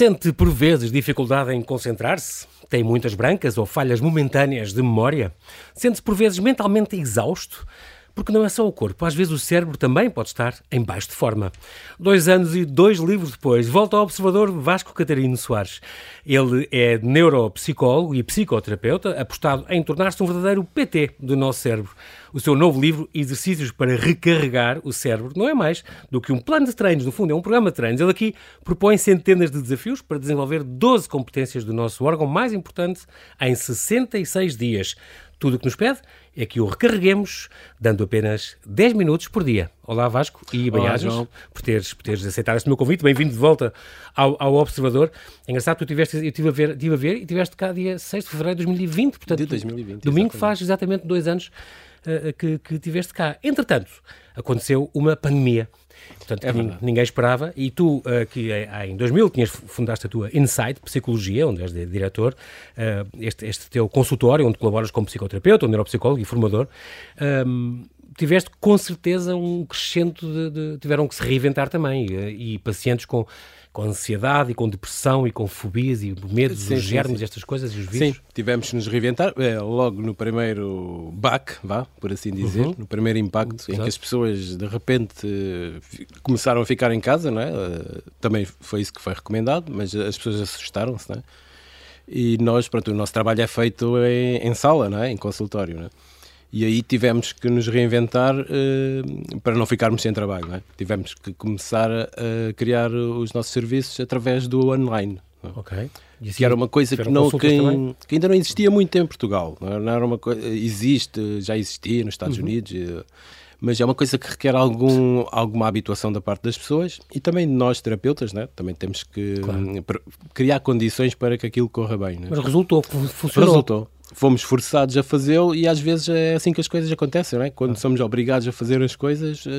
Sente por vezes dificuldade em concentrar-se? Tem muitas brancas ou falhas momentâneas de memória? Sente-se por vezes mentalmente exausto? Porque não é só o corpo, às vezes o cérebro também pode estar em baixo de forma. Dois anos e dois livros depois, volta ao observador Vasco Catarino Soares. Ele é neuropsicólogo e psicoterapeuta, apostado em tornar-se um verdadeiro PT do nosso cérebro. O seu novo livro, Exercícios para Recarregar o Cérebro, não é mais do que um plano de treinos, no fundo, é um programa de treinos. Ele aqui propõe centenas de desafios para desenvolver 12 competências do nosso órgão mais importante em 66 dias. Tudo o que nos pede é que o recarreguemos, dando apenas 10 minutos por dia. Olá Vasco e bem-ajas por teres, por teres aceitado este meu convite. Bem-vindo de volta ao, ao Observador. É engraçado, tu tiveste, eu estive a ver, estive a ver e tiveste cá dia 6 de fevereiro de 2020. Portanto, de 2020. Domingo exatamente. faz exatamente dois anos uh, que, que tiveste cá. Entretanto, aconteceu uma pandemia Portanto, é ninguém esperava. E tu, uh, que em 2000 tinhas fundaste a tua Insight Psicologia, onde és diretor, uh, este, este teu consultório, onde colaboras como psicoterapeuta, neuropsicólogo e formador, um, tiveste com certeza um crescente de, de, tiveram que se reinventar também e, e pacientes com com ansiedade e com depressão e com fobias e medos sim, dos germes, sim. estas coisas e os vírus? Sim, tivemos que nos reinventar é, logo no primeiro back, vá, por assim dizer, uhum. no primeiro impacto Exato. em que as pessoas de repente começaram a ficar em casa, não é? Eh, também foi isso que foi recomendado, mas as pessoas assustaram-se, não é? E nós, pronto, o nosso trabalho é feito em, em sala, não é? Em consultório, não é? E aí tivemos que nos reinventar uh, para não ficarmos sem trabalho. É? Tivemos que começar a, a, criar os nossos serviços através do online. É? Ok. Assim, que era uma coisa que, não, que, que, ainda não existia muito em Portugal. Não é? era uma coisa, existe, já existia nos Estados uhum. Unidos, eh, mas é uma coisa que requer algum, alguma habituação da parte das pessoas e também nós, terapeutas, né? também temos que claro. Hum, criar condições para que aquilo corra bem. Né? Mas resultou, funcionou. Resultou fomos forçados a fazê-lo e às vezes é assim que as coisas acontecem, não é? Quando ah. somos obrigados a fazer as coisas, uh,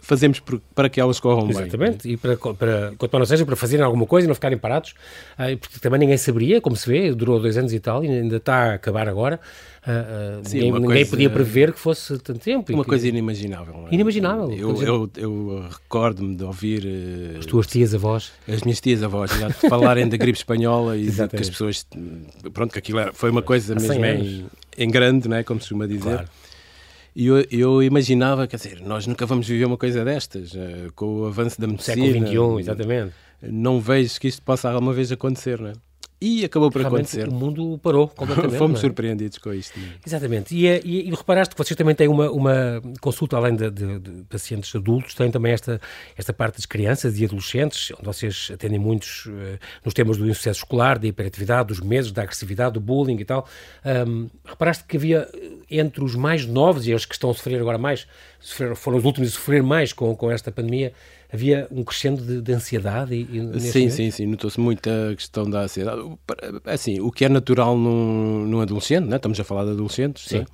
fazemos para que elas corram Exatamente. bem. Exatamente, e para, para, quanto não seja, para fazerem alguma coisa e não ficarem parados, uh, porque também ninguém saberia, como se vê, durou dois anos e tal, e ainda está a acabar agora. Uh, Sim, ninguém, ninguém podia prever que fosse tanto tempo. Uma que, coisa inimaginável. É? Inimaginável. Eu, eu, eu recordo-me de ouvir. Uh, as tuas tias-avós. As minhas tias-avós, falarem da gripe espanhola e que as pessoas. Pronto, que aquilo era, foi uma coisa mesmo em, em, grande, não é? como se costuma dizer. Claro. E eu, eu, imaginava, quer dizer, nós nunca vamos viver uma coisa destas, uh, com o avanço da medicina. Século XXI, exatamente. Não vejo que isto possa alguma vez acontecer, não é? E acabou por Realmente acontecer. O mundo parou completamente. Fomos é? surpreendidos com isto. Exatamente. E, é, e, e, reparaste que vocês também têm uma, uma consulta, além de, de, de, pacientes adultos, têm também esta, esta parte das crianças e adolescentes, onde vocês atendem muitos uh, nos temas do insucesso escolar, da hiperatividade, dos meses, da agressividade, do bullying e tal. Um, reparaste que havia eh, entre os mais novos e os que estão a sofrer agora mais, foram os últimos a sofrer mais com, com esta pandemia, havia um crescendo de, de ansiedade? E, sim, sim, sim, notou-se muito a questão da ansiedade. Assim, o que é natural num, num adolescente, né? estamos a falar de adolescentes, sim. Né?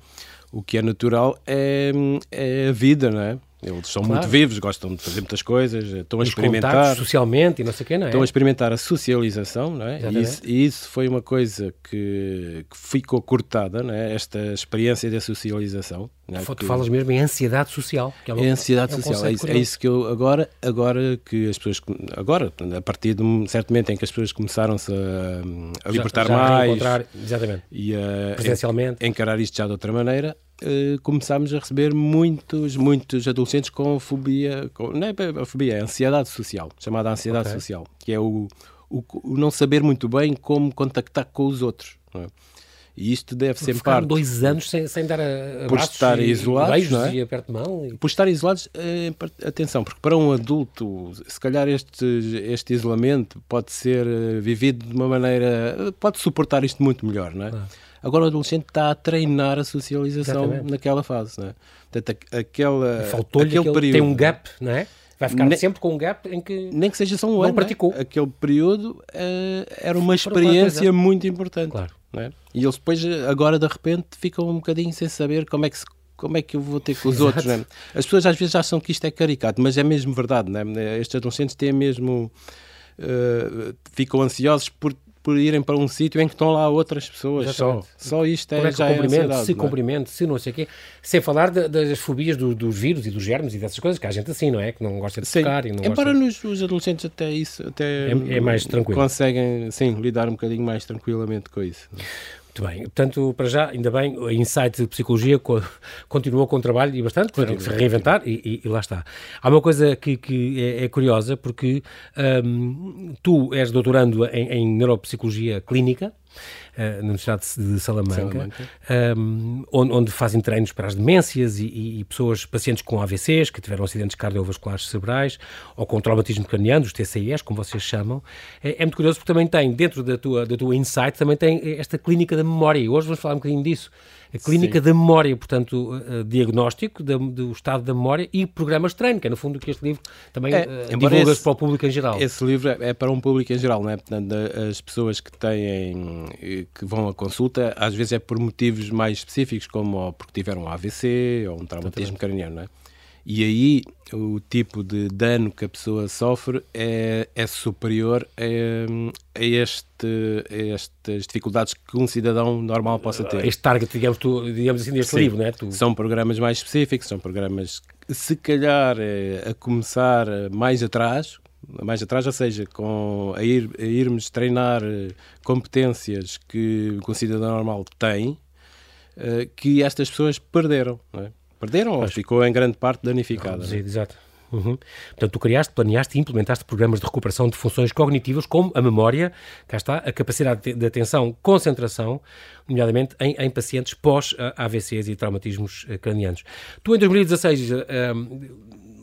o que é natural é, é a vida, não é? Eles são claro. muito vivos, gostam de fazer muitas coisas, estão a experimentar. socialmente e não sei o quê, não é? Estão a experimentar a socialização, não é? E isso, e isso, foi uma coisa que, que ficou cortada, não é? Esta experiência da socialização. Não é? Tu falas mesmo em ansiedade social. Que é, uma, é ansiedade é um social, é isso, é isso, que eu agora, agora que as pessoas, agora, a partir de um certo momento em que as pessoas começaram-se a, a libertar já, já mais exatamente. e a presencialmente encarar isto já de outra maneira, uh, começámos a receber muitos, muitos adolescentes com fobia, com, não é a fobia, é a ansiedade social, chamada ansiedade okay. social, que é o, o, o, não saber muito bem como contactar com os outros. É? E isto deve ser parte. dois anos sem, sem dar a, por estar e, isolados, beijos não é? e aperto de mão. E... Por estar isolados, eh, atenção, porque para um adulto, se calhar este, este isolamento pode ser eh, vivido de uma maneira. pode suportar isto muito melhor, não é? Ah. Agora o adolescente está a treinar a socialização Exatamente. naquela fase, não é? Portanto, aquela, aquele, aquele período. Tem um gap, não é? Vai ficar ne sempre com um gap em que. Nem que seja só um ano. Não praticou. Aquele período uh, era uma experiência muito importante. Claro. É? E eles depois, agora de repente, ficam um bocadinho sem saber como é que se como é que eu vou ter com os Exato. outros? É? As pessoas às vezes acham que isto é caricato, mas é mesmo verdade. É? Estes adolescentes têm mesmo. Uh, ficam ansiosos por por irem para um sítio em que estão lá outras pessoas Exatamente. só. Só isto é, Como é já cumprimento, é se cumprimento, se não sei o quê. Sem falar de, das fobias do, dos vírus e dos germes e dessas coisas, que há gente assim, não é? Que não gosta de sim. tocar e não Embora gosta... nos os adolescentes até isso até é, é mais tranquilo. conseguem, sim, lidar um bocadinho mais tranquilamente com isso. Muito bem. Portanto, para já, ainda bem, o Insight de Psicologia continuou com o trabalho e bastante, que se reinventar e, e, lá está. Há uma coisa que, que é, é, curiosa, porque um, tu és doutorando em, em Neuropsicologia Clínica, na Universidade de Salamanca, Salamanca. Um, onde, onde, fazem treinos para as demências e, e, pessoas, pacientes com AVCs, que tiveram acidentes cardiovasculares cerebrais, ou com traumatismo craniano, os TCIs, como vocês chamam. É, é, muito curioso porque também tem, dentro da tua, da tua insight, também tem esta clínica da memória, e hoje vamos falar um bocadinho disso a clínica Sim. da memória, portanto, uh, diagnóstico da, do estado da memória e programas de treino, que é no fundo que este livro também é, uh, divulga para o público em geral. Esse livro é, é para um público em geral, não é? Portanto, as pessoas que têm, que vão à consulta, às vezes é por motivos mais específicos, como porque tiveram um AVC ou um traumatismo craniano, não é? E aí o tipo de dano que a pessoa sofre é, é superior a, a, este, a estas dificuldades que um cidadão normal possa ter. Este target, digamos, tu, digamos assim, deste Sim, livro, não é? Tu... São programas mais específicos, são programas que, se calhar, é, a começar mais atrás, mais atrás, ou seja, com, a, ir, a irmos treinar eh, competências que, um cidadão normal tem, eh, que estas pessoas perderam, não é? Perderam ou ficou em grande parte danificada? Sim, exato. Uhum. Portanto, tu criaste, planeaste e implementaste programas de recuperação de funções cognitivas como a memória, cá está, a capacidade de atenção, concentração, nomeadamente em, em pacientes pós-AVCs e traumatismos eh, cranianos. Tu, em 2016,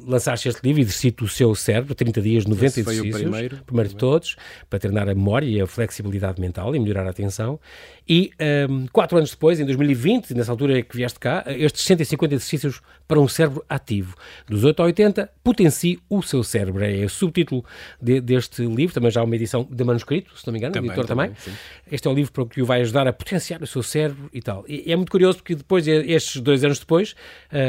lançaste este livro, Exercito o Seu Cérebro, 30 dias, 90 Esse exercícios. Foi o primeiro. Primeiro de todos, para treinar a memória e a flexibilidade mental e melhorar a atenção. E um, quatro anos depois, em 2020, nessa altura que vieste cá, estes 150 exercícios para um cérebro ativo. Dos 8 a 80, potencie o seu cérebro. É o subtítulo de, deste livro, também já uma edição de manuscrito, se não me engano, também, o editor também. também. Este é o livro para que o vai ajudar a potenciar o seu cérebro e tal. E é muito curioso porque depois, estes dois anos depois,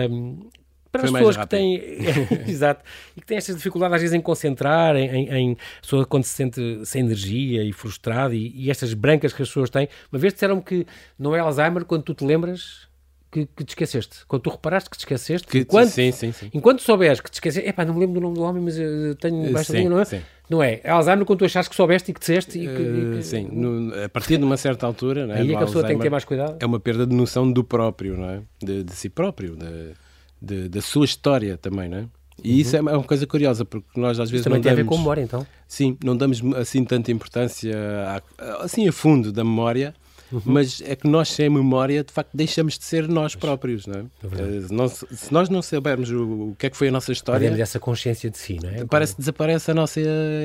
um, para Foi as pessoas que têm exato e que têm estas dificuldades às vezes em concentrar em, em, pessoa quando se sente sem energia e frustrado e, e, estas brancas que as pessoas têm uma vez disseram que não é Alzheimer quando tu te lembras que, que te esqueceste quando tu reparaste que te esqueceste que, enquanto, sim, sim, sim. enquanto souberes que te esqueceste epá, não me lembro do nome do homem mas eu tenho eh, baixa linha não é? Sim. não é, é Alzheimer quando tu achaste que soubeste e que disseste e que, e que... sim, no, a partir de uma certa altura né, aí é que a pessoa tem que ter mais cuidado é uma perda de noção do próprio não é? de, de si próprio de de, da sua história também, não é? E uhum. isso é uma coisa curiosa, porque nós às vezes isso também não tem damos, a ver com memória, então? Sim, não damos assim tanta importância, a, assim a fundo da memória, uhum. mas é que nós sem memória, de facto, deixamos de ser nós próprios, não é? é se, nós, se nós não soubermos o, o, que é que foi a nossa história... Perdemos essa consciência de si, não é? Parece que desaparece a nossa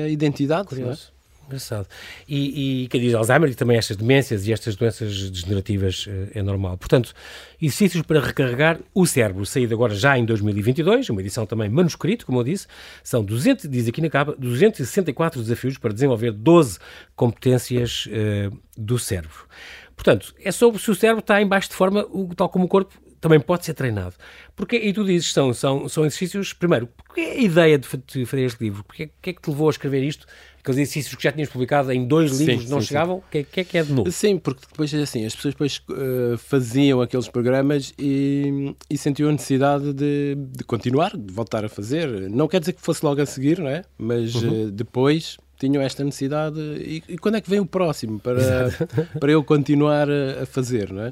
identidade, Curioso. Engraçado. E, e diz Alzheimer e também estas demências e estas doenças degenerativas é, é normal. Portanto, exercícios para recarregar o cérebro, saído agora já em 2022, uma edição também manuscrito, como eu disse, são 200, diz aqui na capa, 264 desafios para desenvolver 12 competências uh, do cérebro. Portanto, é sobre se o cérebro está em baixo de forma, tal como o corpo também pode ser treinado. Porque, e tu dizes, são, são, são exercícios, primeiro, porque é a ideia de fazer este livro? Porque é, que é que te levou a escrever isto? Aqueles exercícios que já tinhas publicado em dois livros sim, não sim, chegavam? O que, que, é que é de novo? Sim, porque depois assim, as pessoas depois uh, faziam aqueles programas e, e sentiam a necessidade de, de, continuar, de voltar a fazer. Não quer dizer que fosse logo a seguir, não é? Mas uhum. uh, depois tinham esta necessidade e, e, quando é que vem o próximo para, para eu continuar a, a fazer, não é?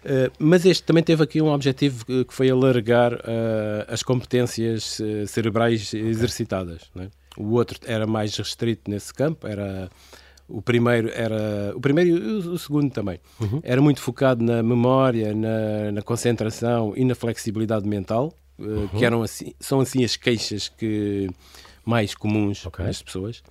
Uh, mas este também teve aqui um objetivo que, foi alargar uh, as competências uh, cerebrais exercitadas. É? O outro era mais restrito nesse campo, era o primeiro era o primeiro e o, segundo também uhum. era muito focado na memória, na, na concentração e na flexibilidade mental, eh, uhum. que eram assim, são assim as queixas que mais comuns okay. nas pessoas.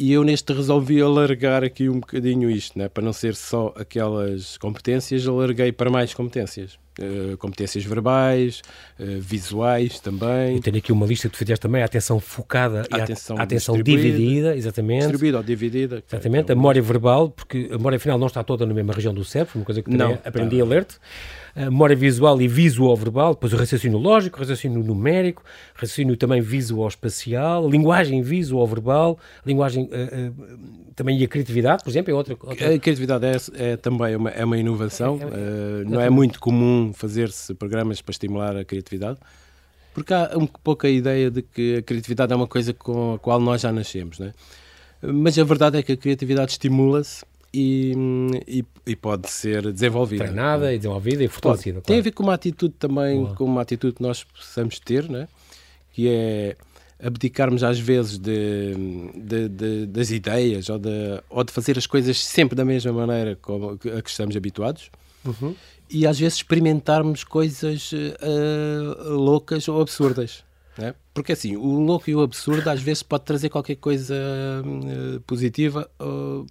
E eu neste resolvi alargar aqui um bocadinho isto, né? para não ser só aquelas competências, alarguei para mais competências. Uh, competências verbais, uh, visuais também. Eu tenho aqui uma lista que tu fizeste também, a atenção focada a atenção, a atenção dividida, exatamente. Distribuída ou dividida. Exatamente, é a memória verbal, porque a memória final não está toda na mesma região do cérebro, uma coisa que também não, aprendi não. a ler-te a memória visual e visual-verbal, depois o raciocínio lógico, raciocínio numérico, raciocínio também visual-espacial, linguagem visual-verbal, linguagem uh, uh, também e a criatividade, por exemplo, é outra... outra... A criatividade é, é também uma, é uma inovação, é, é, uh, não é muito comum fazer-se programas para estimular a criatividade, porque há um pouco a ideia de que a criatividade é uma coisa com a qual nós já nascemos, né? Mas a verdade é que a criatividade estimula-se e, e, e, pode ser desenvolvida. Treinada e desenvolvida e fortalecida. Claro. Tem a ver com uma atitude também, Boa. com uma atitude que nós possamos ter, né? que é abdicarmos às vezes de, de, de, das ideias ou de, ou de fazer as coisas sempre da mesma maneira como a que estamos habituados uhum. e às vezes experimentarmos coisas uh, loucas ou absurdas. Né? Porque assim, o louco e o absurdo às vezes pode trazer qualquer coisa uh, positiva. Uh,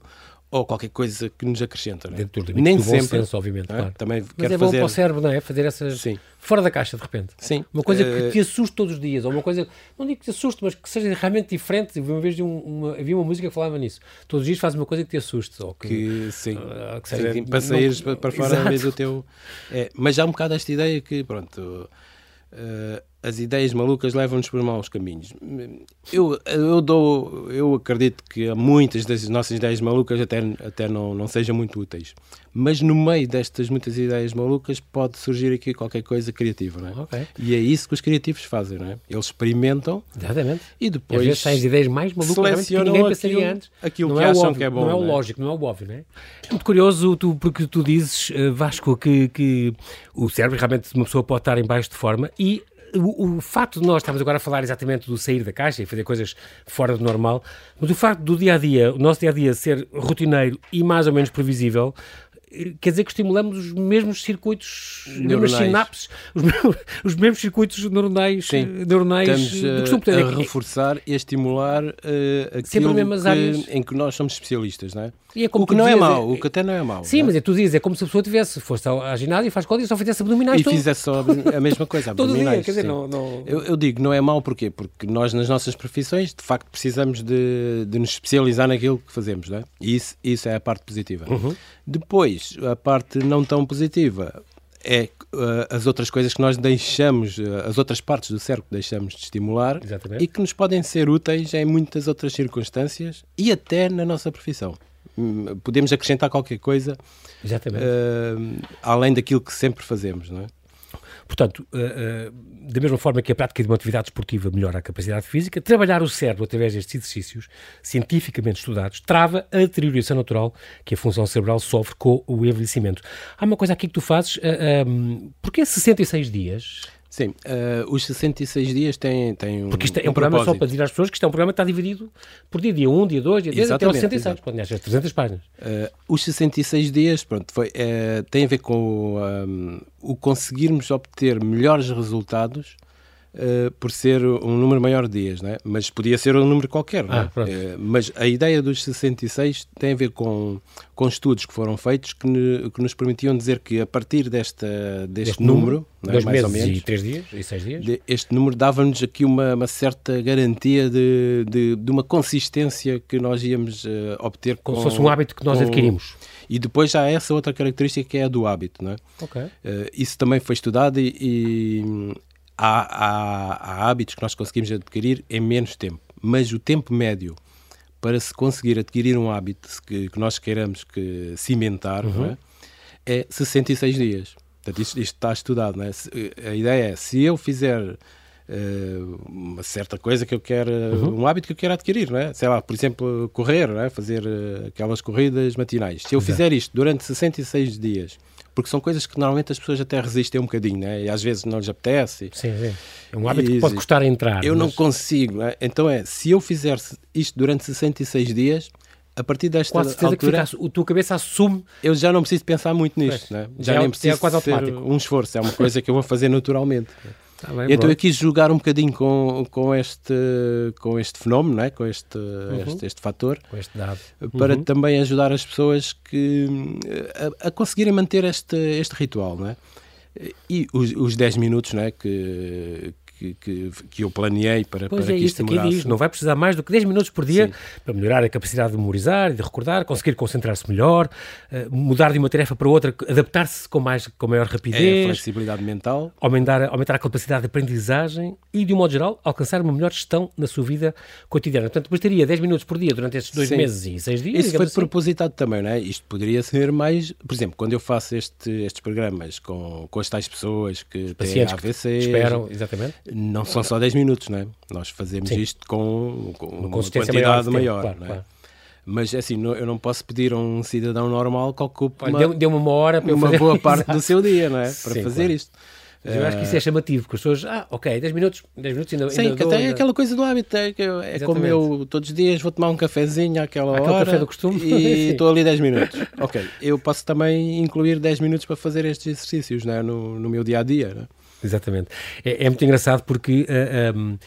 ou qualquer coisa que nos acrescenta. Não é? Dentro do Nem sempre, senso, obviamente. É? Claro. Também Mas é bom fazer... para o cérebro, não é? Fazer essas. Sim. Fora da caixa, de repente. Sim. Uma coisa uh... que eh, te assuste todos os dias, ou uma coisa, não digo que te assuste, mas que seja realmente diferente. Uma vez de um, uma, havia uma música que falava nisso. Todos os dias faz uma coisa que te assuste. Ou que, que sim. Uh, que seja, sim, para saíres não... para fora Exato. do teu. É, mas já há um bocado esta ideia que, pronto. Uh, as ideias malucas levam-nos por maus caminhos. Eu, eu, dou, eu acredito que muitas das nossas ideias malucas até, até não, não sejam muito úteis. Mas no meio destas muitas ideias malucas pode surgir aqui qualquer coisa criativa, não é? Okay. E é isso que os criativos fazem, não é? Eles experimentam Exatamente. e depois às vezes ideias mais malucas que ninguém pensaria aquilo, antes. Aquilo não que é acham óbvio, que é bom. Não é o é? lógico, não é o óbvio, não é? É muito curioso tu, porque tu dizes, eh, Vasco, que, que o cérebro realmente uma pessoa pode estar em baixo de forma e o, o facto de nós estarmos agora a falar exatamente do sair da caixa e fazer coisas fora do normal, mas o facto do dia a dia, o nosso dia a dia ser rotineiro e mais ou menos previsível, quer dizer que estimulamos os mesmos circuitos, as mesmas sinapses, os mesmos, os mesmos circuitos neuronais, Sim. neuronais Estamos a, a reforçar e a estimular uh, aquilo que, áreas. em que nós somos especialistas, não é? é o que não é dizes, é mau, o que até não é mau. Sim, é? mas é tu dizes, é como se a pessoa tivesse, fosse ao ginásio e faz código e só fizesse abdominais E todo. fizesse só a mesma coisa, abdominais. Dia, quer dizer, não, não... Eu, eu, digo, não é mau porquê? Porque nós nas nossas profissões, de facto, precisamos de, de nos especializar naquilo que fazemos, não é? E isso, isso é a parte positiva. Uhum. Depois, a parte não tão positiva é uh, as outras coisas que nós deixamos, uh, as outras partes do cérebro que deixamos de estimular Exatamente. e que nos podem ser úteis em muitas outras circunstâncias e até na nossa profissão. Hum, podemos acrescentar qualquer coisa uh, além daquilo que sempre fazemos, não é? Portanto, uh, uh, da mesma forma que a prática de uma atividade esportiva melhora a capacidade física, trabalhar o cérebro através destes exercícios cientificamente estudados trava a deterioração natural que a função cerebral sofre com o envelhecimento. Há uma coisa aqui que tu fazes, uh, um, porquê 66 dias? Sim, uh, os 66 dias têm, têm um Porque isto é um, um programa, propósito. só para dizer às pessoas, que isto é um programa que está dividido por dia, dia 1, dia 2, dia 3, até aos 66, pode às 300 páginas. Uh, os 66 dias, pronto, foi, uh, tem a ver com um, o conseguirmos obter melhores resultados Uh, por ser um número maior de dias, é? mas podia ser um número qualquer. Ah, é? uh, mas a ideia dos 66 tem a ver com, com estudos que foram feitos que, ne, que nos permitiam dizer que a partir desta, deste, deste número, número é? dois mais meses ou menos, e três dias, e seis dias, de, este número dava-nos aqui uma, uma, certa garantia de, de, de, uma consistência que nós íamos uh, obter Como com, se fosse um hábito que nós com, adquirimos. E depois já há essa outra característica que é a do hábito, não é? Okay. isso também foi estudado e há, há, há hábitos que nós conseguimos adquirir em menos tempo, mas o tempo médio para se conseguir adquirir um hábito que, que nós queiramos que cimentar uhum. é? é 66 dias. Portanto, isto, isto, está estudado. É? A ideia é, se eu fizer uh, uma certa coisa que eu quero, uhum. um hábito que eu quero adquirir, não é? sei lá, por exemplo, correr, é? fazer uh, aquelas corridas matinais. Se eu Exato. fizer isto durante 66 dias porque são coisas que normalmente as pessoas até resistem um bocadinho, né? e às vezes não lhes apetece. Sim, sim. É um hábito e, que pode custar a entrar. Eu mas... não consigo. Né? Então é, se eu fizer isto durante 66 dias, a partir desta Quase certeza altura, que fica, a tua cabeça assume... Eu já não preciso pensar muito nisto. Né? Já, já, nem preciso é quase automático. um esforço, é uma coisa que eu vou fazer naturalmente. Tá bem, então eu quis jogar um bocadinho com, com, este, com este fenómeno, não é? com este, uhum. este, este fator, com este dado. para uhum. também ajudar as pessoas que, a, a, conseguirem manter este, este ritual. Não é? E os, os 10 minutos né, que, que, que, que eu planeei para, pois para é que isto demorasse. Diz, não vai precisar mais do que 10 minutos por dia Sim. para melhorar a capacidade de memorizar e de recordar, conseguir concentrar-se melhor, uh, mudar de uma tarefa para outra, adaptar-se com, mais, com maior rapidez. É flexibilidade mental. Aumentar, aumentar a capacidade de aprendizagem e, de um modo geral, alcançar uma melhor gestão na sua vida cotidiana. Portanto, bastaria 10 minutos por dia durante estes dois Sim. meses e 6 dias. Isso foi assim. propositado também, não é? Isto poderia ser mais... Por exemplo, quando eu faço este, estes programas com, com as tais pessoas que têm AVC... Que esperam, exatamente. Não são só 10 minutos, não é? Nós fazemos Sim. isto com, com uma, uma quantidade maior, claro, não é? Claro. Mas assim, eu não posso pedir a um cidadão normal que ocupe uma, deu, uma hora para uma fazer... boa parte do seu dia, não é? Para Sim, fazer claro. isto. Mas eu acho que isso é chamativo, porque as pessoas, ah, ok, 10 minutos, 10 minutos ainda. Sim, ainda que até é aquela coisa do hábito, é, é como eu todos os dias vou tomar um cafezinho àquela Aquele hora. café do costume. E estou ali 10 minutos. ok, eu posso também incluir 10 minutos para fazer estes exercícios né, no, no meu dia a dia. Né? Exatamente. É, é, muito engraçado porque. Uh, eh, um, ehm,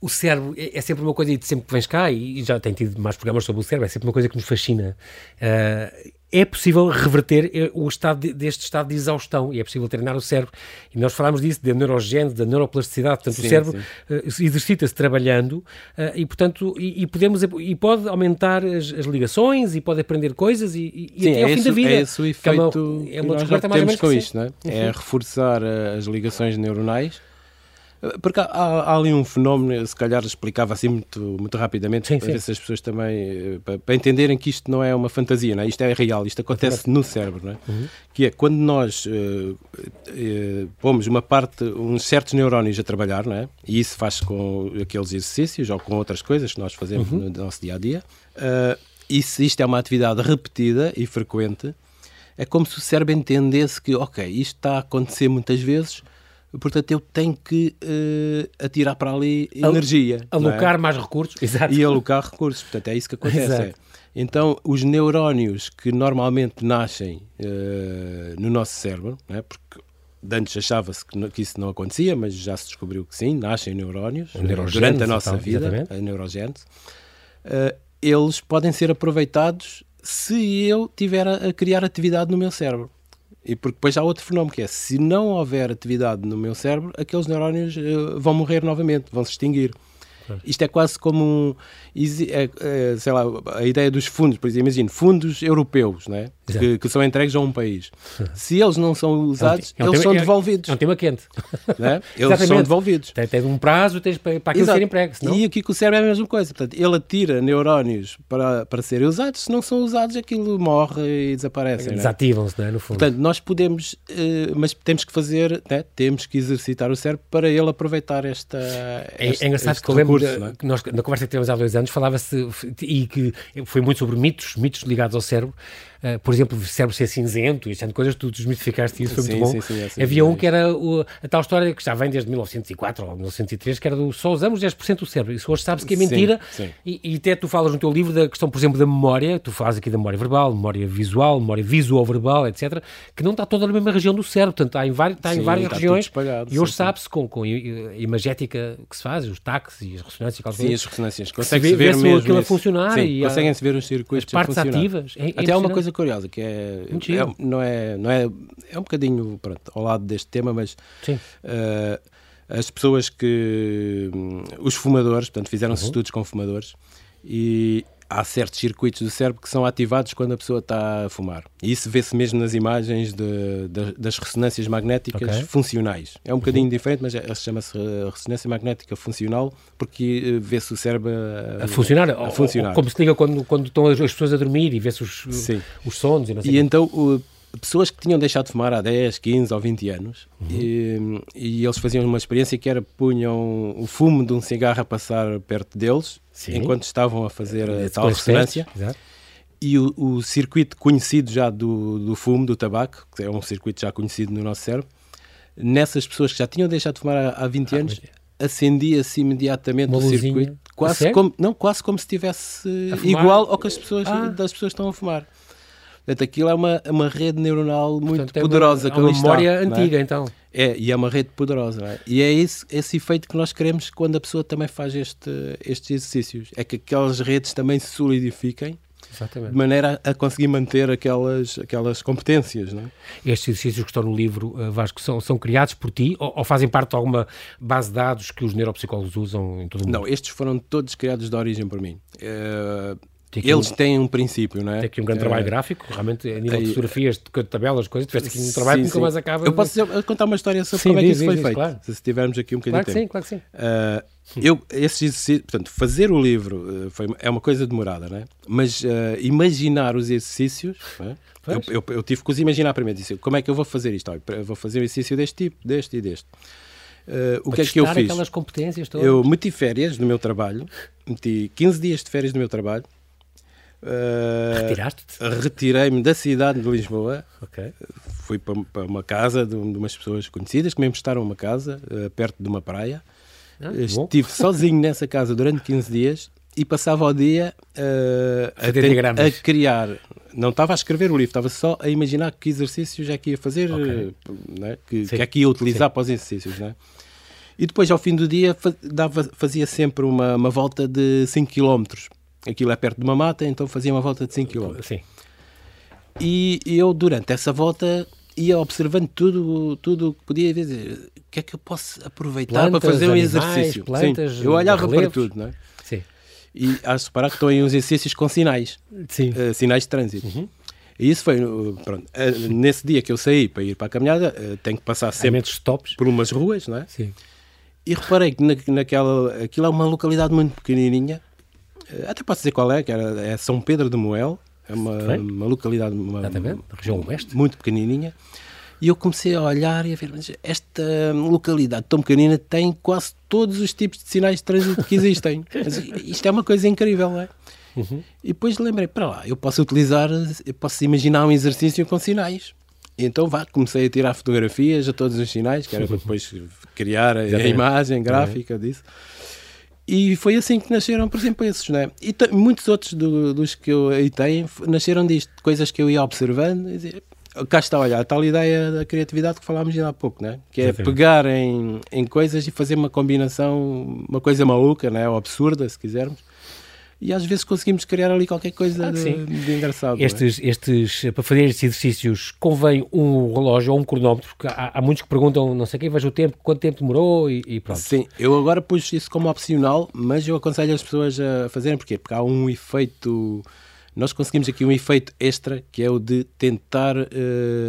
o cérebro é, é sempre uma coisa, e sempre que vens cá, e já tem tido mais programas sobre o cérebro, é sempre uma coisa que nos fascina. Uh, é possível reverter eh, o estado de, deste estado de exaustão e é possível treinar o cérebro. E nós falámos disso, da neurogênese, da neuroplasticidade, portanto sim, o cérebro uh, exercita-se trabalhando uh, e, portanto, e, e, podemos, e pode aumentar as, as, ligações e pode aprender coisas e, e sim, até é ao fim da vida. É esse o efeito que é uma, é uma que nós temos com isto, não é? Uhum. É reforçar as ligações neuronais porque há, há, ali um fenómeno, se calhar explicava assim muito, muito rapidamente, sim, para sim. ver se as pessoas também, eh, para, para, entenderem que isto não é uma fantasia, não é? isto é real, isto acontece no cérebro, não é? Uhum. que é quando nós uh, uh, pomos uma parte, uns certos neurónios a trabalhar, não é? e isso faz com aqueles exercícios ou com outras coisas que nós fazemos uhum. no nosso dia a dia, uh, e se isto é uma atividade repetida e frequente, é como se o cérebro entendesse que, ok, isto está a acontecer muitas vezes portanto eu tenho que uh, atirar para ali Al energia. É? Alocar é? mais recursos. Exato. E alocar recursos, portanto é isso que acontece. É. Então os neurónios que normalmente nascem uh, no nosso cérebro, é? porque antes achava-se que, que, isso não acontecia, mas já se descobriu que sim, nascem neurónios uh, durante a nossa então, vida, exatamente. a neurogênese, eles podem ser aproveitados se eu tiver a, a criar atividade no meu cérebro. E porque depois há outro fenómeno que é, se não houver atividade no meu cérebro, aqueles neurónios uh, vão morrer novamente, vão se extinguir. Isto é quase como um, é, é, sei lá, a ideia dos fundos, por exemplo, imagino, fundos europeus, né? que, que, são entregues a um país. Se eles não são usados, é um, é um eles tema, são devolvidos. É, um tema quente. Né? Eles Exatamente. são devolvidos. Tem, tem um prazo tens para, para aquilo ser emprego. Senão... E aqui com o cérebro é a mesma coisa. Portanto, ele atira neurónios para, para serem usados, se não são usados, aquilo morre e desaparece. Desativam-se, né? no fundo. Portanto, nós podemos, uh, mas temos que fazer, né? temos que exercitar o cérebro para ele aproveitar esta. É, este, é engraçado que eu lembro recurso, de, é? nós, na conversa que tivemos há dois anos, falava-se, e que foi muito sobre mitos, mitos ligados ao cérebro. Uh, por exemplo, cérebro ser cinzento e essas coisas, tu desmitificaste isso, foi sim, muito bom. Sim, sim, Havia um que era o, a tal história que já vem desde 1904 ou 1903, que era do só usamos 10% do cérebro. Isso hoje sabe-se que é mentira. E, e, até tu falas no teu livro da questão, por exemplo, da memória, tu falas aqui da memória verbal, memória visual, memória visual-verbal, etc., que não está toda na mesma região do cérebro, portanto está em, várias, está em várias regiões. E hoje sabe-se com, com a imagética que se faz, os taques e as ressonâncias. Sim, as ressonâncias. Consegue-se ver, ver mesmo aquilo a funcionar. E conseguem-se ver os circuitos as partes ativas. É, é Até há uma coisa curiosa, que é, é, não é, não é, é um bocadinho pronto, ao lado deste tema, mas uh, as pessoas que, um, os fumadores, portanto, fizeram-se uhum. estudos com fumadores e há certos circuitos do cérebro que são ativados quando a pessoa está a fumar. E isso vê-se mesmo nas imagens de, de, das ressonâncias magnéticas okay. funcionais. É um bocadinho uhum. diferente, mas é, chama-se ressonância magnética funcional porque eh, vê-se o cérebro a, a funcionar. A, funcionar. como se liga quando, quando estão as, pessoas a dormir e vê-se os, os sons. E, não sei e então o, pessoas que tinham deixado de fumar há 10, 15 ou 20 anos uhum. e, e, eles faziam uma experiência que era punham o fumo de um cigarro a passar perto deles Sim. enquanto estavam a fazer a tal ressonância. E o, o, circuito conhecido já do, do fumo, do tabaco, que é um circuito já conhecido no nosso cérebro, nessas pessoas que já tinham deixado de fumar há, há 20 ah, anos, acendia-se imediatamente uma o luzinha. circuito, quase como, não, quase como se estivesse igual ao que as pessoas, ah. das pessoas estão a fumar. Portanto, aquilo é uma, uma rede neuronal muito Portanto, poderosa. É uma, é uma memória está, é? antiga, é? então. É, e é uma rede poderosa. É? E é esse, esse efeito que nós queremos quando a pessoa também faz este, estes exercícios. É que aquelas redes também se solidifiquem Exatamente. de maneira a, conseguir manter aquelas, aquelas competências. Não é? Estes exercícios que estão no livro, eh, Vasco, são, são criados por ti ou, ou, fazem parte de alguma base de dados que os neuropsicólogos usam em todo o mundo? Não, estes foram todos criados de origem por mim. Uh, eles têm um princípio, não é? Tem aqui um grande trabalho uh, gráfico, realmente, a nível de fotografias, de tabelas, coisas, tiveste aqui um trabalho sim, que nunca mais acaba. Eu posso contar uma história sobre como é que isso foi feito, claro. se tivermos aqui um bocadinho de tempo. Claro que sim, claro que sim. Uh, eu, esse portanto, fazer o livro foi, é uma coisa demorada, não é? Mas imaginar os exercícios, é? eu, tive que os imaginar primeiro. Disse, como é que eu vou fazer isto? Vou fazer um exercício deste tipo, deste e deste. Uh, o que é que eu fiz? aquelas competências todas? Eu meti férias no meu trabalho, meti 15 dias de férias no meu trabalho. Uh, Retiraste-te? Retirei-me da cidade de Lisboa. Okay. Fui para, para uma casa de, de, umas pessoas conhecidas que me emprestaram uma casa uh, perto de uma praia. Ah, Estive bom. sozinho nessa casa durante 15 dias e passava o dia uh, a, a, a, criar. Não estava a escrever o livro, estava só a imaginar que exercícios é que ia fazer, okay. né? que, que é que ia utilizar Sim. para os exercícios. Né? E depois, ao fim do dia, fazia sempre uma, uma volta de 5 km. Aquilo é perto de uma mata, então fazia uma volta de 5 km. Sim. E eu, durante essa volta, ia observando tudo tudo que podia ver. O que é que eu posso aproveitar plantas, para fazer um animais, exercício? Plantas, Sim, eu olhava relevos. para tudo, não é? Sim. E acho separar que estão aí uns exercícios com sinais. Sim. Uh, sinais de trânsito. Uhum. E isso foi, pronto, uh, nesse dia que eu saí para ir para a caminhada, uh, tenho que passar sempre stops. por umas ruas, não é? Sim. E reparei que na, naquela, aquilo é uma localidade muito pequenininha, até posso dizer qual é, que era, é São Pedro de Moel, é uma, uma localidade uma, região oeste. muito pequenininha. E eu comecei a olhar e a ver, mas esta localidade tão pequenina tem quase todos os tipos de sinais de trânsito que existem. Mas isto é uma coisa incrível, não é? Uhum. E depois lembrei, para lá, eu posso utilizar, eu posso imaginar um exercício com sinais. E então vá, comecei a tirar fotografias a todos os sinais, que era para depois criar a, a imagem gráfica disso. E foi assim que nasceram, por exemplo, esses, né? E muitos outros do, dos que eu aí tenho nasceram disto, coisas que eu ia observando e dizia, cá está, olha, a tal ideia da criatividade que falámos ainda há pouco, né? Que é pegar em, em coisas e fazer uma combinação, uma coisa maluca, né? Ou absurda, se quisermos e às vezes conseguimos criar ali qualquer coisa ah, de, de, engraçado. É? Estes, é? estes, para fazer estes exercícios convém um relógio ou um cronómetro, porque há, há muitos que perguntam, não sei quem, veja o tempo, quanto tempo demorou e, e, pronto. Sim, eu agora pus isso como opcional, mas eu aconselho as pessoas a fazerem, porquê? Porque há um efeito nós conseguimos aqui um efeito extra que é o de tentar uh,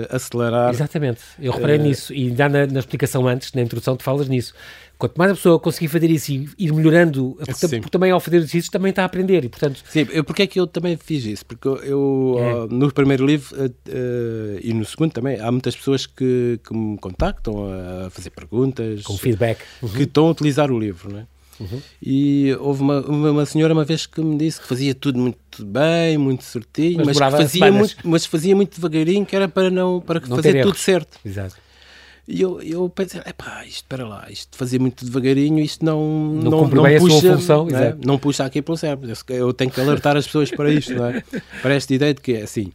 acelerar. Exatamente, eu reparei uh, nisso e já na, na, explicação antes, na introdução, tu falas nisso. Quanto mais a pessoa conseguir fazer isso e ir melhorando, porque, porque também ao fazer exercícios também está a aprender e portanto... Sim, eu, porque é que eu também fiz isso? Porque eu, é. uh, no primeiro livro uh, e no segundo também, há muitas pessoas que, que me contactam a fazer perguntas. Com feedback. Uhum. Que estão a utilizar o livro, não é? Uhum. E houve uma, uma, senhora uma vez que me disse que fazia tudo muito bem, muito certinho, mas, mas fazia, muito, mas fazia muito devagarinho, que era para, não, para não fazer tudo certo. Exato. E eu, eu pensei, epá, isto, para lá, isto fazer muito devagarinho, isto não, não, não, não puxa, função, né? não puxa aqui pelo cérebro. Eu tenho que alertar as pessoas para isto, não é? Para esta ideia de que é assim.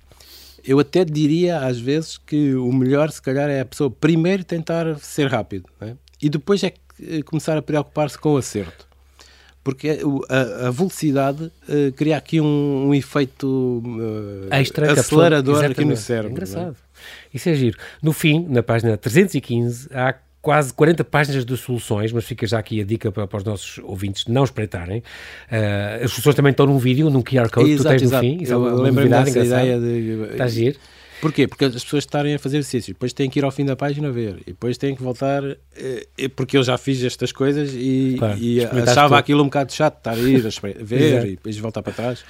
Eu até diria às vezes que o melhor, se calhar, é a pessoa primeiro tentar ser rápido, é? e depois é que começar a preocupar-se com o acerto. Porque a, a velocidade uh, cria aqui um, um efeito uh, Extra, acelerador pessoa, aqui no cérebro. É engraçado. É? Isso é giro. No fim, na página 315, há quase 40 páginas de soluções, mas fica já aqui a dica para, para os nossos ouvintes não espreitarem. Uh, as soluções também estão num vídeo, num QR Code exato, que tu tens exato. no fim. Isso é Eu lembro-me dessa ideia de... Está giro. Porquê? Porque as pessoas estarem a fazer exercício, depois têm que ir ao fim da página ver, e depois têm que voltar, eh, porque eu já fiz estas coisas e, claro, e achava aquilo um bocado chato, estar a ir a ver e depois voltar para trás.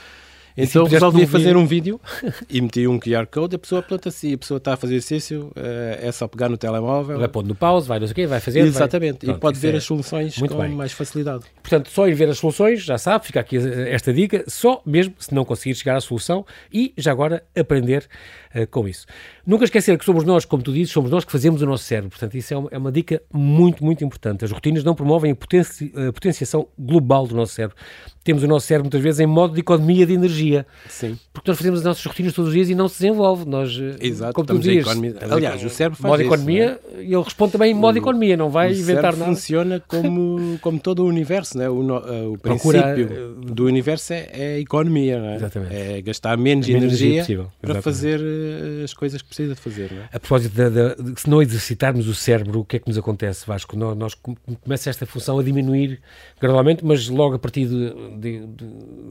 Então resolvi fazer um vídeo e meti um QR Code. A pessoa, pronto, assim, a pessoa está a fazer exercício, eh, é só pegar no telemóvel. Vai pôr no pause, vai não sei o quê, vai fazer. Exatamente, vai... e pode ver é... as soluções Muito com bem. mais facilidade. Portanto, só ir ver as soluções, já sabe, fica aqui esta dica, só mesmo se não conseguir chegar à solução e já agora aprender uh, com isso. Nunca esquecer que somos nós, como tu dizes, somos nós que fazemos o nosso cérebro. Portanto, isso é uma, é uma dica muito, muito importante. As rotinas não promovem a, potenci, a potenciação global do nosso cérebro. temos o nosso cérebro muitas vezes em modo de economia de energia. Sim. Porque nós fazemos as nossas rotinas todos os dias e não se desenvolve. Nós, eh, Exato, como tu dizias, economia. Aliás, o cérebro faz modo isso, economia, e ele responde também em modo economia, não vai o inventar cérebro nada. funciona como, como todo o universo, né? o, no- eh, o Procura, princípio do universo é, é a economia, não é? Exatamente. é gastar menos, Menos energia energia, para exatamente. fazer eh, as coisas que precisa de fazer. Não é? A propósito da- da- de, se não exercitarmos o cérebro, o que é que nos acontece, Vasco? Nós, nós come- começa esta função a diminuir gradualmente, mas logo a partir de, de, de,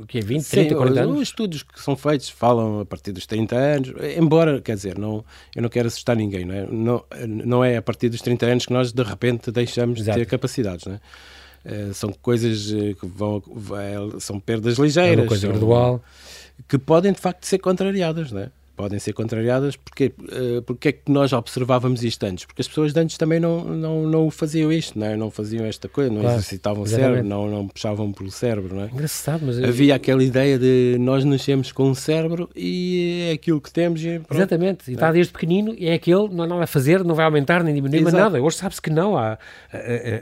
que é 20, 30, Sim, 40 os- anos? Os estudos que são feitos falam a partir dos 30 anos, embora, quer dizer, não, eu não quero assustar ninguém, não é? Não, não é a partir dos 30 anos que nós de repente deixamos Exato. de ter capacidades, não é? Eh, são coisas eh, que vão, são perdas É ligeiras, uma coisa são- gradual. que podem de facto ser contrariadas, não é? Podem ser contrariadas porque, eh, porque é que nós observávamos isto antes? Porque as pessoas de antes também não, não, não faziam isto, não, é? não faziam esta coisa, não Claro, exercitavam o cérebro, não, não puxavam pelo cérebro, não é? Engraçado, mas... Havia aquela ideia de nós nascemos com um cérebro e é aquilo que temos e pronto. Exatamente, e está desde pequenino, e é aquele, não há nada a fazer, não vai aumentar nem diminuir, mas nada. Hoje sabe-se que não. Há, a,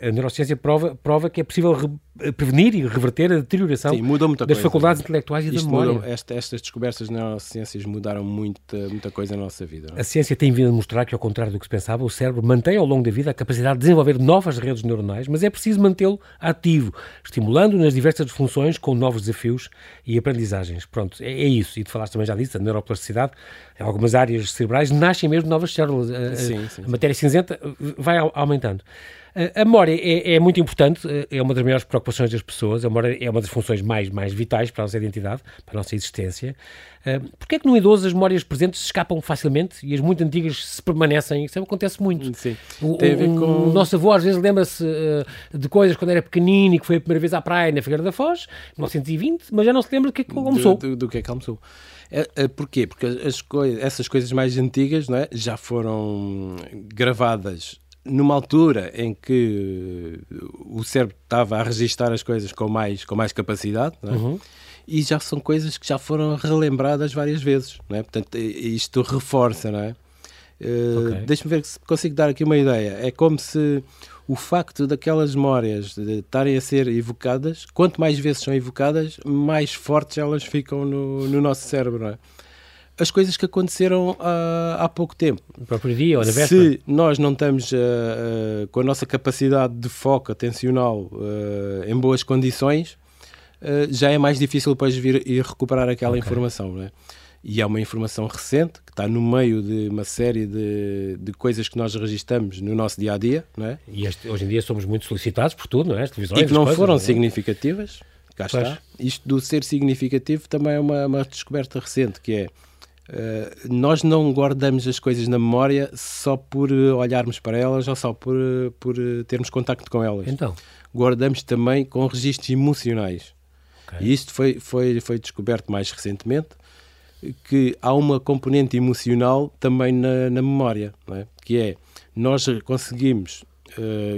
a- a neurociência prova, prova que é possível re- prevenir e reverter a deterioração Sim, das coisa. faculdades intelectuais e da Isto memória. mudou, esta- estas descobertas das neurociências mudaram muita, muita coisa na nossa vida. é? A ciência tem vindo a mostrar que, ao contrário do que se pensava, o cérebro mantém ao longo da vida a capacidade de desenvolver novas redes neuronais, mas é preciso mantê-lo ativo, estimulando nas diversas funções com novos desafios e aprendizagens. Pronto, é, é isso. E tu falaste também já disso, a neuroplasticidade, em algumas áreas cerebrais nascem mesmo novas células. A- Sim, sim, a matéria cinzenta vai au- aumentando. A memória é, é muito importante, é uma das maiores preocupações das pessoas, a memória é uma das funções mais, mais vitais para a nossa identidade, para a nossa existência. Uh, Porquê é que no idoso as memórias presentes se escapam facilmente e as muito antigas se permanecem? Isso acontece muito. Sim. O, com- o nosso avô às vezes lembra-se uh, de coisas quando era pequenino e que foi a primeira vez à praia na Figueira da Foz, em 1920, mas já não se lembra do que é que almoçou. Do, do, do que é que almoçou. É, é, porquê? Porque as coi essas coisas mais antigas não é? já foram gravadas numa altura em que o cérebro estava a registar as coisas com mais, com mais capacidade é? Uhum. e já são coisas que já foram relembradas várias vezes. É? Portanto, isto reforça, não é? Uh, Ok. Deixa-me ver se consigo dar aqui uma ideia. É como se o facto daquelas memórias estarem a ser evocadas, quanto mais vezes são evocadas, mais fortes elas ficam no, no nosso cérebro. não é? As coisas que aconteceram há, há pouco tempo. No próprio dia ou na véspera. Se nós não estamos uh, uh, com a nossa capacidade de foco atencional uh, em boas condições, já é mais difícil depois vir e recuperar aquela Ok. informação. Não é? E é uma informação recente que está no meio de uma série de, de coisas que nós registramos no nosso dia a dia, não é? E este- hoje em dia somos muito solicitados por tudo, não é? As televisões, E que não coisas, foram é? significativas. Cá Pois. está. Isto do ser significativo também é uma, uma descoberta recente, que é eh, nós não guardamos as coisas na memória só por eh, olharmos para elas ou só por, eh, por termos contacto com elas. Então, Guardamos também com registros emocionais. ok. E isto foi, foi, foi descoberto mais recentemente, que há uma componente emocional também na, na memória, é? que é, nós conseguimos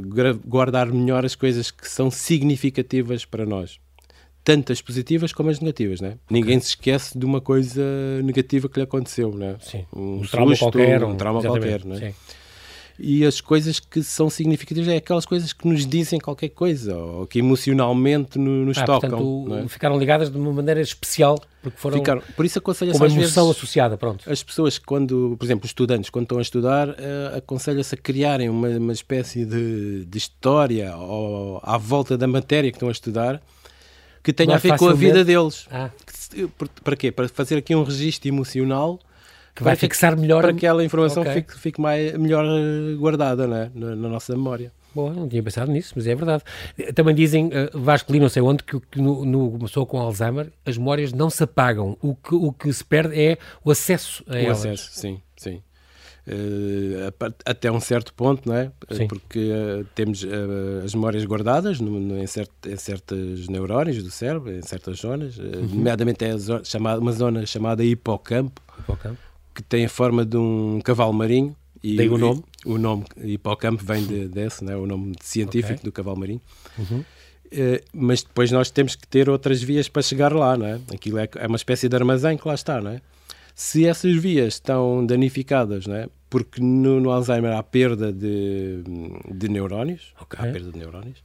gra- guardar melhor as coisas que são significativas para nós. Tanto as positivas como as negativas, não é? Ninguém se esquece de uma coisa negativa que lhe aconteceu, não é? Sim. Um, Um trauma qualquer, um trauma qualquer, não é? sim. E as coisas que são significativas é aquelas coisas que nos dizem qualquer coisa, ou que emocionalmente no- nos Ah, tocam. portanto, é? ficaram ligadas de uma maneira especial, porque foram Ficaram- Por isso aconselha-se uma às vezes... emoção associada, pronto. As pessoas, quando, por exemplo, os estudantes, quando estão a estudar, eh, aconselha-se a criarem uma, uma espécie de, de história ou, à volta da matéria que estão a estudar que tenha Mais a ver com a facilmente- vida deles. Ah, por- Para quê? Para fazer aqui um registro emocional que vai fixar melhor... para que aquela informação Ok. fique, fique mais, melhor eh, guardada não é? na, na nossa memória. Boa, não tinha pensado nisso, mas é verdade. Também dizem, uh, Vasco li não sei onde, que, que no, no, pessoa com Alzheimer as memórias não se apagam. O que, o que se perde é o acesso a O elas. acesso, sim, sim. Eh, até um certo ponto, não é? Sim. Porque eh, temos eh, as memórias guardadas no, no- em, cert, em certos neurónios do cérebro, em certas zonas, eh, Uhum. nomeadamente é a zo- chamada, uma zona chamada hipocampo, Ok. que tem a forma de um cavalo marinho. E, Daí o nome? o nome hipocampo vem de, desse, não é? o nome científico Ok. do cavalo marinho. Uhum. Eh, mas depois nós temos que ter outras vias para chegar lá, não é? Aquilo é, é uma espécie de armazém que lá está, não é? Se essas vias estão danificadas, não é? Porque no, no Alzheimer há perda de, de neurónios, Ok. há perda de neurónios,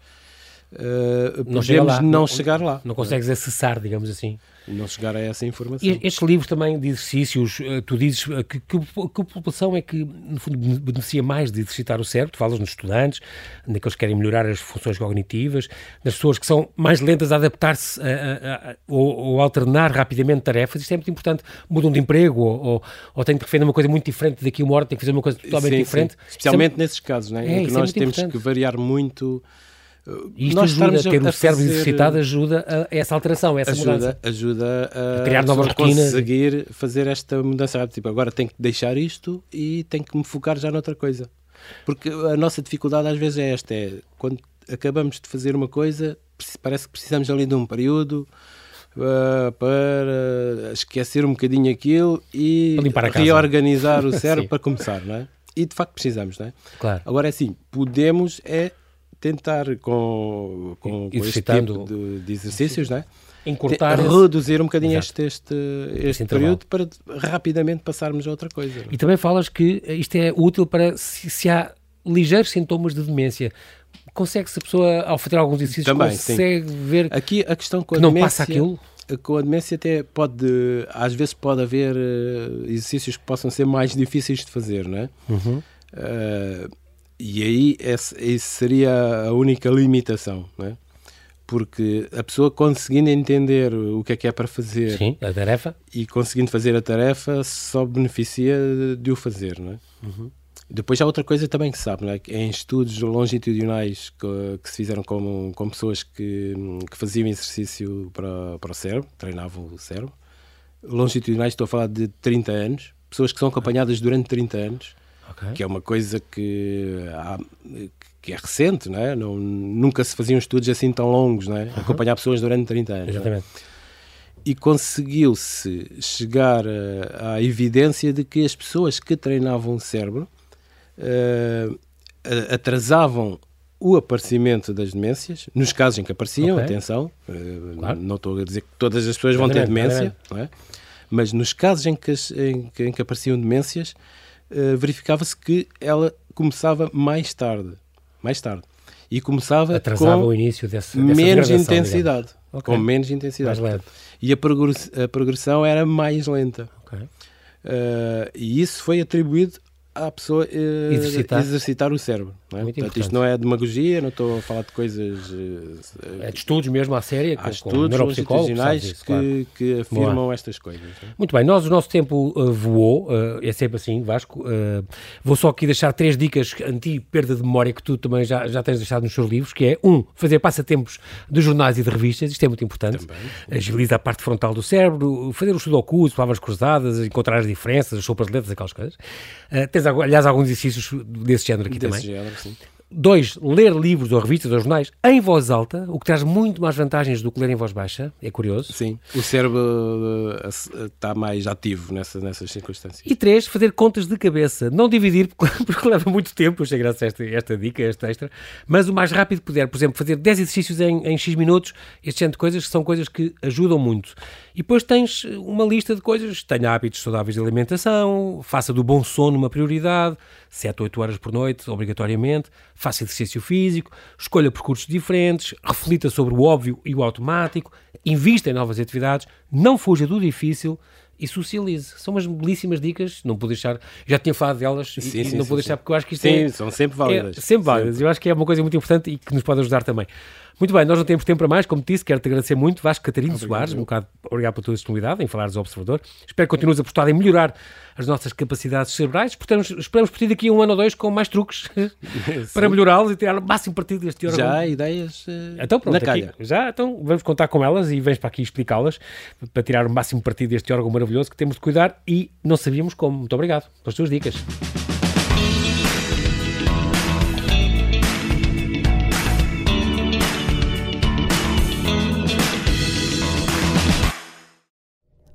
uh, não podemos não, não chegar lá. Não consegues acessar, digamos assim não chegar a essa informação. E estes livros também de exercícios, eh, tu dizes eh, que, que, que, a população é que, no fundo, beneficia mais de exercitar o cérebro, tu falas nos estudantes, naqueles que querem melhorar as funções cognitivas, nas pessoas que são mais lentas a adaptar-se ou, ou, alternar rapidamente tarefas, isto é muito importante, mudam de emprego ou, ou, ou têm que fazer uma coisa muito diferente daqui a uma hora, têm que fazer uma coisa totalmente sim, diferente. Sim. Especialmente é... nesses casos, né? é, em que nós é temos importante. que variar muito e isto ajuda, ter o cérebro fazer... exercitado ajuda a essa alteração, a essa ajuda, mudança. Ajuda a, a criar novas rotinas. conseguir fazer esta mudança. Tipo, agora tenho que deixar isto e tenho que me focar já noutra coisa. Porque a nossa dificuldade às vezes é esta, é quando acabamos de fazer uma coisa, parece que precisamos ali de um período uh, para esquecer um bocadinho aquilo e reorganizar o cérebro para começar, não é? E de facto precisamos, não é? Claro. Agora é assim, podemos é tentar com, com, com este tipo de, de exercícios, não é? encurtar reduzir um bocadinho este, este, este período para rapidamente passarmos a outra coisa. E também falas que isto é útil para se, se há ligeiros sintomas de demência. Consegue-se a pessoa, ao fazer alguns exercícios, também, consegue sim. ver Aqui a questão com a não demência, passa aquilo? Com a demência até pode, às vezes pode haver uh, exercícios que possam ser mais difíceis de fazer, não é? Uhum. Uh, e aí essa, seria a única limitação, não é? Porque a pessoa conseguindo entender o que é que é para fazer Sim, a tarefa. e conseguindo fazer a tarefa só beneficia de o fazer, não é? Uhum. Depois há outra coisa também que se sabe, é? Em estudos longitudinais que, que se fizeram com, com pessoas que, que faziam exercício para, para o cérebro, treinavam o cérebro, longitudinais, estou a falar de 30 anos, pessoas que são acompanhadas durante 30 anos, okay. que é uma coisa que, há, que é recente, não é? Não, nunca se faziam estudos assim tão longos, não é? Uhum. Acompanhar pessoas durante 30 anos. É? Exatamente. E conseguiu-se chegar à evidência de que as pessoas que treinavam o cérebro uh, atrasavam o aparecimento das demências, nos casos em que apareciam, okay. atenção, uh, claro. não estou a dizer que todas as pessoas vão ter demência, é? mas nos casos em que, em, em que apareciam demências, uh, verificava-se que ela começava mais tarde. Mais tarde. E começava Atrasava com o início desse, menos intensidade. Okay. Com menos intensidade. Mais lento. E a, progress, a progressão era mais lenta. Okay. Uh, e isso foi atribuído à pessoa uh, exercitar. exercitar. o cérebro. Não é? Portanto, isto não é demagogia, não estou a falar de coisas. Uh, é de estudos mesmo à série, há com, estudos longitudinais que, claro. que, afirmam Boa. estas coisas. É? Muito bem, nós o nosso tempo uh, voou, é sempre assim, Vasco. vou só aqui deixar três dicas anti-perda de memória que tu também já, já tens deixado nos seus livros, que é, um, fazer passatempos de jornais e de revistas, isto é muito importante. Também. Agiliza a parte frontal do cérebro, fazer o sudoku, palavras cruzadas, encontrar as diferenças, as sopas de letras, aquelas coisas. tens aliás, alguns exercícios desse género aqui desse também. Género, sim. Dois, ler livros ou revistas ou jornais em voz alta, o que traz muito mais vantagens do que ler em voz baixa. É curioso. Sim, o cérebro está mais ativo nessa, nessas circunstâncias. E três, fazer contas de cabeça. Não dividir, porque leva muito tempo. Eu achei graças a esta, esta dica, esta extra. Mas o mais rápido que puder. Por exemplo, fazer 10 exercícios em, em X minutos. Este género de coisas são coisas que ajudam muito. E depois tens uma lista de coisas. Tenha hábitos saudáveis de alimentação. Faça do bom sono uma prioridade. 7 ou 8 horas por noite, obrigatoriamente faça exercício físico, escolha percursos diferentes, reflita sobre o óbvio e o automático, invista em novas atividades, não fuja do difícil e socialize. São umas belíssimas dicas, não vou deixar, já tinha falado delas sim, e, sim, não vou deixar porque eu acho que isto sim, é... são sempre válidas. É, sempre válidas, sempre. eu acho que é uma coisa muito importante e que nos pode ajudar também. Muito bem, nós não temos tempo para mais, como disse, quero-te agradecer muito, Vasco Catarino obrigado. Soares, um bocado obrigado pela tua disponibilidade em falares ao Observador. Espero que continues apostado em melhorar as nossas capacidades cerebrais, portanto, esperamos por ti daqui a um ano ou dois com mais truques para melhorá-los e tirar o máximo partido deste órgão. Já há ideias uh, então, pronto, na aqui, calha. Já, então vamos contar com elas e vens para aqui explicá-las para tirar o máximo partido deste órgão maravilhoso que temos de cuidar e não sabíamos como. Muito obrigado pelas tuas dicas.